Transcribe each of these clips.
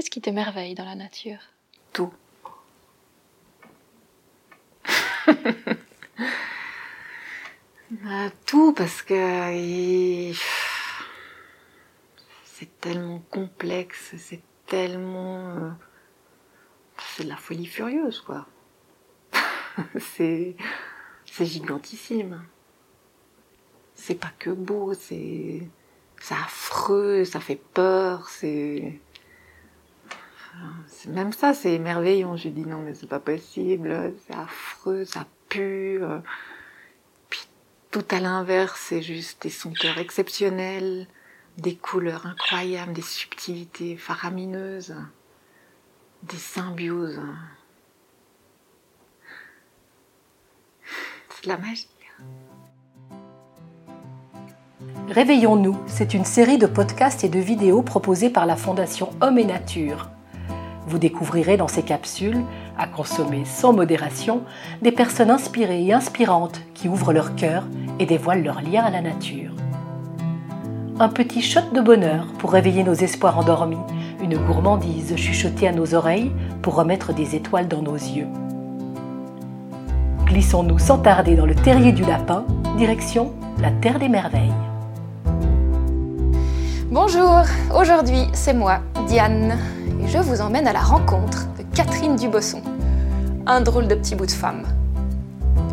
Qu'est-ce qui t'émerveille dans la nature? Tout. Bah, tout parce que c'est tellement complexe, c'est tellement... euh, C'est de la folie furieuse, quoi. c'est c'est gigantissime. C'est pas que beau, c'est c'est affreux, ça fait peur, c'est c'est- même ça, c'est émerveillant. Je dis non, mais c'est pas possible, c'est affreux, ça pue. Puis tout à l'inverse, c'est juste des senteurs exceptionnelles, des couleurs incroyables, des subtilités faramineuses, des symbioses. C'est de la magie. Réveillons-nous, c'est une série de podcasts et de vidéos proposées par la Fondation Homme et Nature. Vous découvrirez dans ces capsules, à consommer sans modération, des personnes inspirées et inspirantes qui ouvrent leur cœur et dévoilent leur lien à la nature. Un petit shot de bonheur pour réveiller nos espoirs endormis, une gourmandise chuchotée à nos oreilles pour remettre des étoiles dans nos yeux. Glissons-nous sans tarder dans le terrier du lapin, direction la Terre des Merveilles. Bonjour, aujourd'hui c'est moi, Diane, je vous emmène à la rencontre de Catherine Dubosson. Un drôle de petit bout de femme.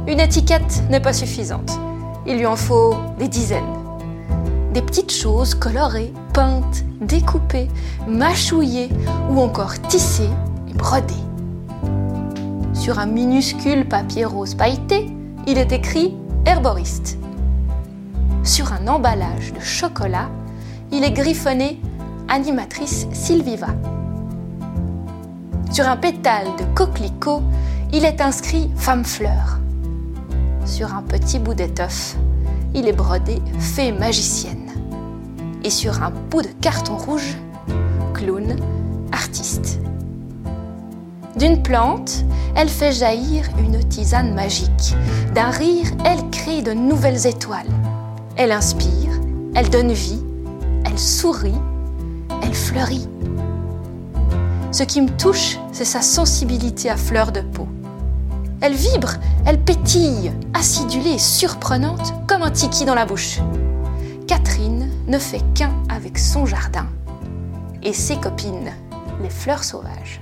Une étiquette n'est pas suffisante, il lui en faut des dizaines. Des petites choses colorées, peintes, découpées, mâchouillées ou encore tissées et brodées. Sur un minuscule papier rose pailleté, il est écrit herboriste. Sur un emballage de chocolat, il est griffonné animatrice Sylviva. Sur un pétale de coquelicot, il est inscrit femme fleur. Sur un petit bout d'étoffe, il est brodé fée magicienne. Et sur un bout de carton rouge, clown artiste. D'une plante, elle fait jaillir une tisane magique. D'un rire, elle crée de nouvelles étoiles. Elle inspire, elle donne vie, elle sourit, elle fleurit. Ce qui me touche, c'est sa sensibilité à fleur de peau. Elle vibre, elle pétille, acidulée et surprenante comme un tiki dans la bouche. Catherine ne fait qu'un avec son jardin et ses copines, les fleurs sauvages.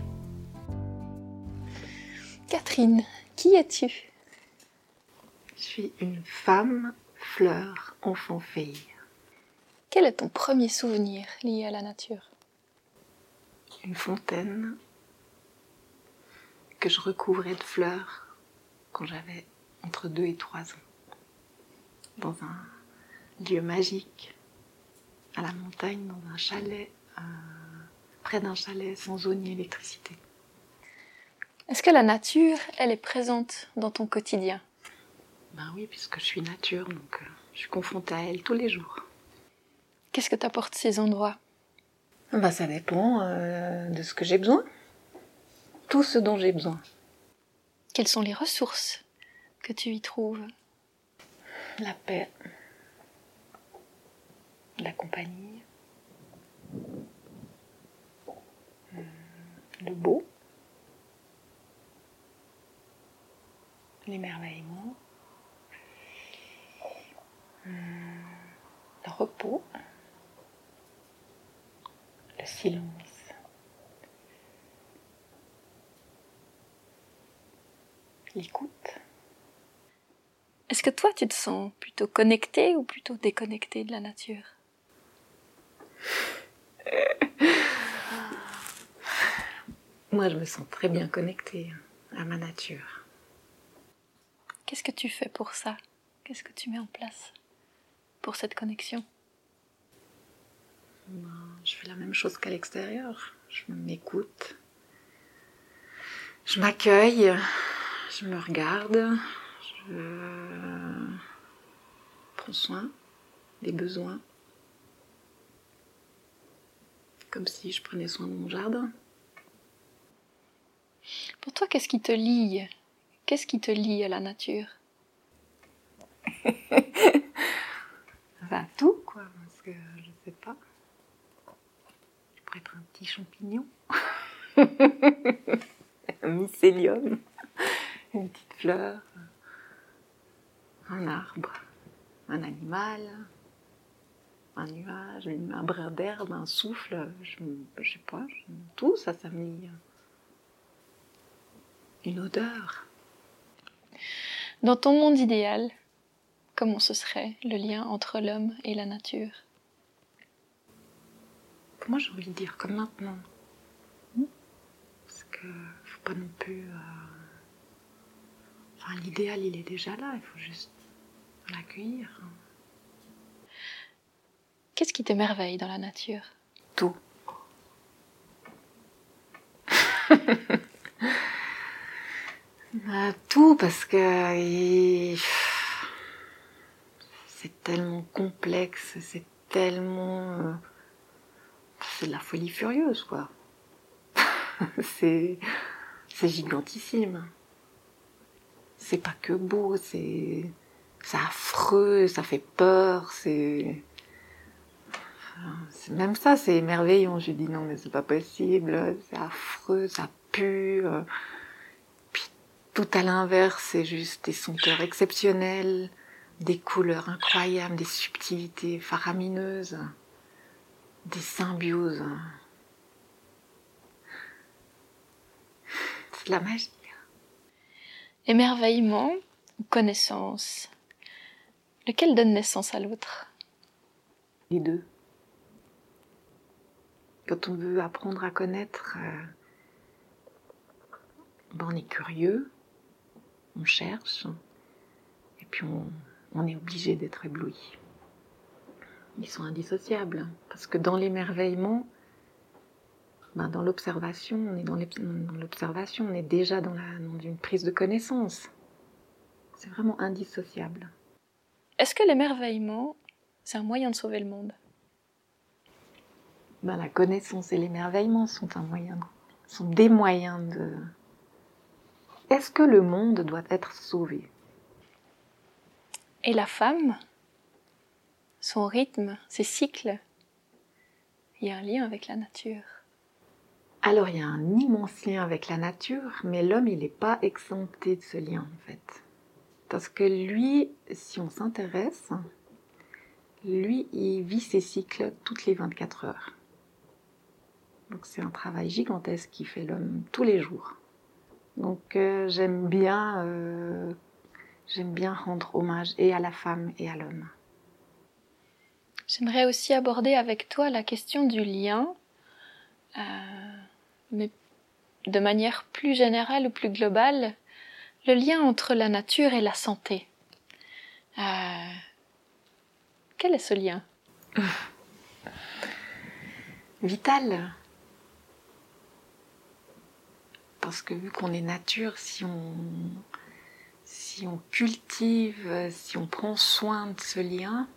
Catherine, qui es-tu? Je suis une femme, fleur, enfant fille. Quel est ton premier souvenir lié à la nature? Une fontaine que je recouvrais de fleurs quand j'avais entre 2 et 3 ans. Dans un lieu magique, à la montagne, dans un chalet, euh, près d'un chalet sans eau ni électricité. Est-ce que la nature, elle est présente dans ton quotidien? Ben oui, puisque je suis nature, donc euh, je suis confrontée à elle tous les jours. Qu'est-ce que t'apportent ces endroits? Ben ça dépend euh, de ce que j'ai besoin. Tout ce dont j'ai besoin. Quelles sont les ressources que tu y trouves? La paix. La compagnie. Hum, Le beau. L'émerveillement. Hum, Le repos. Le silence. L'écoute. Est-ce que toi, tu te sens plutôt connecté ou plutôt déconnecté de la nature? Moi, je me sens très bien connectée à ma nature. Qu'est-ce que tu fais pour ça? Qu'est-ce que tu mets en place pour cette connexion? Ben, Je fais la même chose qu'à l'extérieur. Je m'écoute. Je m'accueille. Je me regarde. Je prends soin des besoins. Comme si je prenais soin de mon jardin. Pour toi, qu'est-ce qui te lie? Qu'est-ce qui te lie à la nature? Enfin, tout, quoi. Parce que je sais pas. Je pourrait être un petit champignon, un mycélium, une petite fleur, un arbre, un animal, un nuage, un brin d'herbe, un souffle, je, je sais pas, je- tout ça, ça met une odeur. Dans ton monde idéal, comment ce serait le lien entre l'homme et la nature? Moi, j'ai envie de dire comme maintenant. Parce que faut pas non plus. euh, Enfin, l'idéal, il est déjà là. Il faut juste l'accueillir. Qu'est-ce qui t'émerveille dans la nature? Tout. Euh, tout parce que il- c'est tellement complexe, c'est tellement. C'est de la folie furieuse, quoi. c'est. Gigantissime. C'est pas que beau, c'est. Affreux, ça fait peur, c'est. Même ça, c'est émerveillant. Je dis non, mais c'est pas possible, c'est affreux, ça pue. Puis tout à l'inverse, c'est juste des senteurs exceptionnelles, des couleurs incroyables, des subtilités faramineuses, des symbioses. C'est de la magie. Émerveillement ou connaissance? Lequel donne naissance à l'autre? Les deux. Quand on veut apprendre à connaître, euh, ben, on est curieux, on cherche, et puis on, on est obligé d'être ébloui. Ils sont indissociables, parce que dans l'émerveillement, ben, dans l'observation, on est dans l'observation, on est déjà dans, la, dans une prise de connaissance. C'est vraiment indissociable. Est-ce que l'émerveillement, c'est un moyen de sauver le monde? Ben, la connaissance et l'émerveillement sont un moyen, sont des moyens de. Est-ce que le monde doit être sauvé? Et la femme? Son rythme, ses cycles Il y a un lien avec la nature. Alors il y a un immense lien avec la nature, mais l'homme il n'est pas exempté de ce lien en fait, parce que lui, si on s'intéresse, lui il vit ses cycles toutes les 24 heures. Donc c'est un travail gigantesque qui fait l'homme tous les jours. Donc euh, j'aime bien, euh, j'aime bien rendre hommage et à la femme et à l'homme. J'aimerais aussi aborder avec toi la question du lien, euh, mais de manière plus générale ou plus globale, le lien entre la nature et la santé. Euh, quel est ce lien? Vital. Parce que vu qu'on est nature, si on, si on cultive, si on prend soin de ce lien,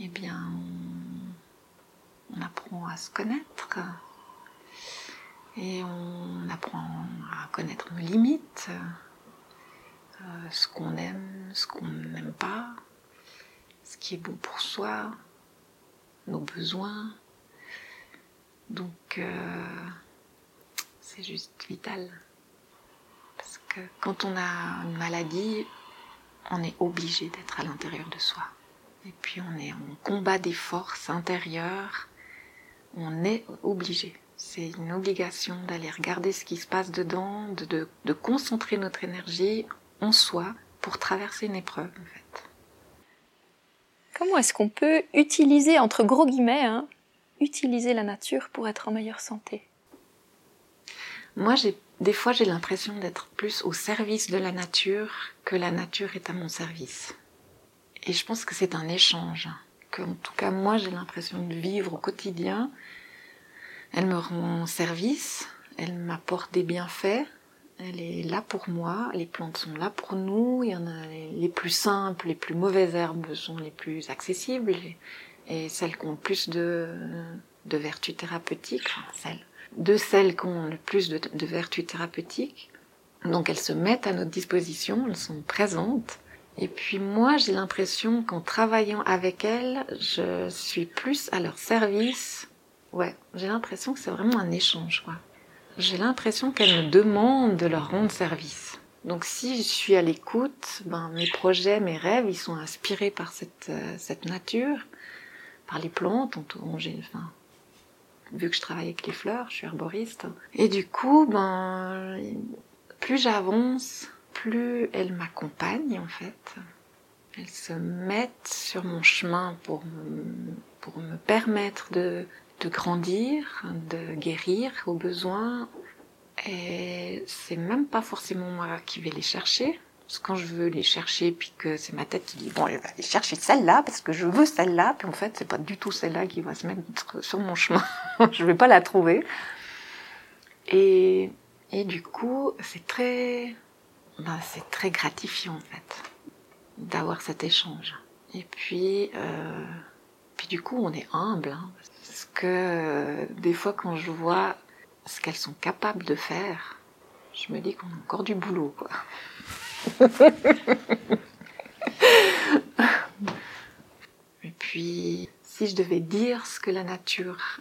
eh bien, on, apprend à se connaître. Et on apprend à connaître nos limites, euh, ce qu'on aime, ce qu'on n'aime pas, ce qui est bon pour soi, nos besoins. Donc, euh, c'est juste vital. Parce que quand on a une maladie, on est obligé d'être à l'intérieur de soi. Et puis on est en combat des forces intérieures. On est obligé. C'est une obligation d'aller regarder ce qui se passe dedans, de, de, de concentrer notre énergie en soi pour traverser une épreuve en fait. Comment est-ce qu'on peut utiliser, entre gros guillemets, hein, utiliser la nature pour être en meilleure santé? Moi, j'ai des fois, j'ai l'impression d'être plus au service de la nature que la nature est à mon service. Et je pense que c'est un échange. Que, en tout cas, moi, j'ai l'impression de vivre au quotidien. Elle me rend service, elle m'apporte des bienfaits, elle est là pour moi, les plantes sont là pour nous, il y en a les, plus simples, les plus mauvaises herbes sont les plus accessibles, et, celles qui ont le plus de, de vertus thérapeutiques, enfin, celles, de celles qui ont le plus de vertus thérapeutiques. Donc elles se mettent à notre disposition, elles sont présentes. Et puis moi, j'ai l'impression qu'en travaillant avec elles, je suis plus à leur service Ouais, j'ai l'impression que c'est vraiment un échange, quoi. J'ai l'impression qu'elles me demandent de leur rendre service. Donc si je suis à l'écoute, ben, mes projets, mes rêves, ils sont inspirés par cette, euh, nature, par les plantes, dont j'ai, enfin, vu que je travaille avec les fleurs, je suis herboriste. Et du coup, ben, plus j'avance, plus elles m'accompagnent en fait. Elles se mettent sur mon chemin pour me, pour me permettre de, de grandir, de guérir au besoin. Et c'est même pas forcément moi qui vais les chercher. Parce que quand je veux les chercher, puis que c'est ma tête qui dit bon, elle va aller chercher celle-là parce que je veux celle-là, puis en fait c'est pas du tout celle-là qui va se mettre sur mon chemin. je vais pas la trouver. Et, et du coup, c'est très, ben, c'est très gratifiant en fait d'avoir cet échange. Et puis, euh, puis du coup, on est humble, hein, parce que euh, des fois quand je vois ce qu'elles sont capables de faire, je me dis qu'on a encore du boulot, quoi. Et puis, si je devais dire ce que la nature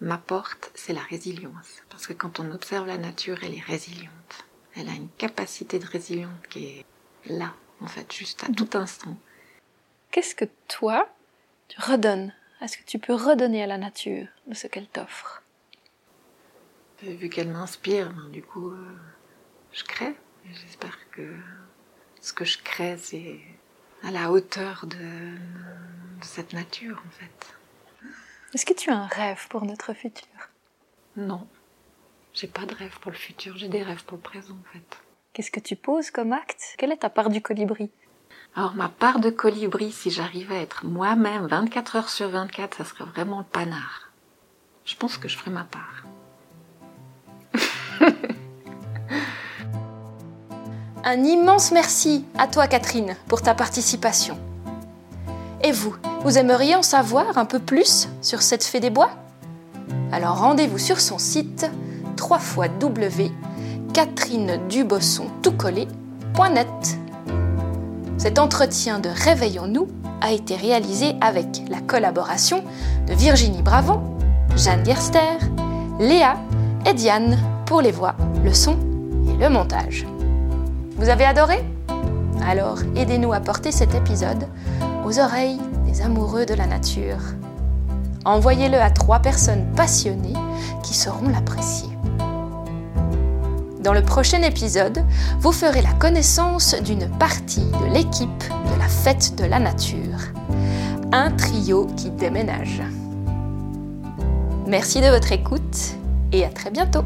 m'apporte, c'est la résilience. Parce que quand on observe la nature, elle est résiliente. Elle a une capacité de résilience qui est là, en fait, juste à tout instant. Qu'est-ce que toi, tu redonnes? Est-ce que tu peux redonner à la nature de ce qu'elle t'offre? Vu qu'elle m'inspire, ben, du coup, euh, je crée. J'espère que ce que je crée, c'est à la hauteur de, de cette nature, en fait. Est-ce que tu as un rêve pour notre futur? Non, j'ai pas de rêve pour le futur, j'ai des rêves pour le présent, en fait. Qu'est-ce que tu poses comme acte? Quelle est ta part du colibri? Alors, ma part de colibri, si j'arrivais à être moi-même 24 heures sur 24, ça serait vraiment le panard. Je pense que je ferais ma part. Un immense merci à toi Catherine pour ta participation. Et vous, vous aimeriez en savoir un peu plus sur cette fée des bois? Alors rendez-vous sur son site www.catherinedubosson.net. Cet entretien de Réveillons-nous a été réalisé avec la collaboration de Virginie Bravant, Jeanne Gerster, Léa et Diane pour les voix, le son et le montage. Vous avez adoré? Alors aidez-nous à porter cet épisode aux oreilles des amoureux de la nature. Envoyez-le à trois personnes passionnées qui sauront l'apprécier. Dans le prochain épisode, vous ferez la connaissance d'une partie de l'équipe de la fête de la nature. Un trio qui déménage. Merci de votre écoute et à très bientôt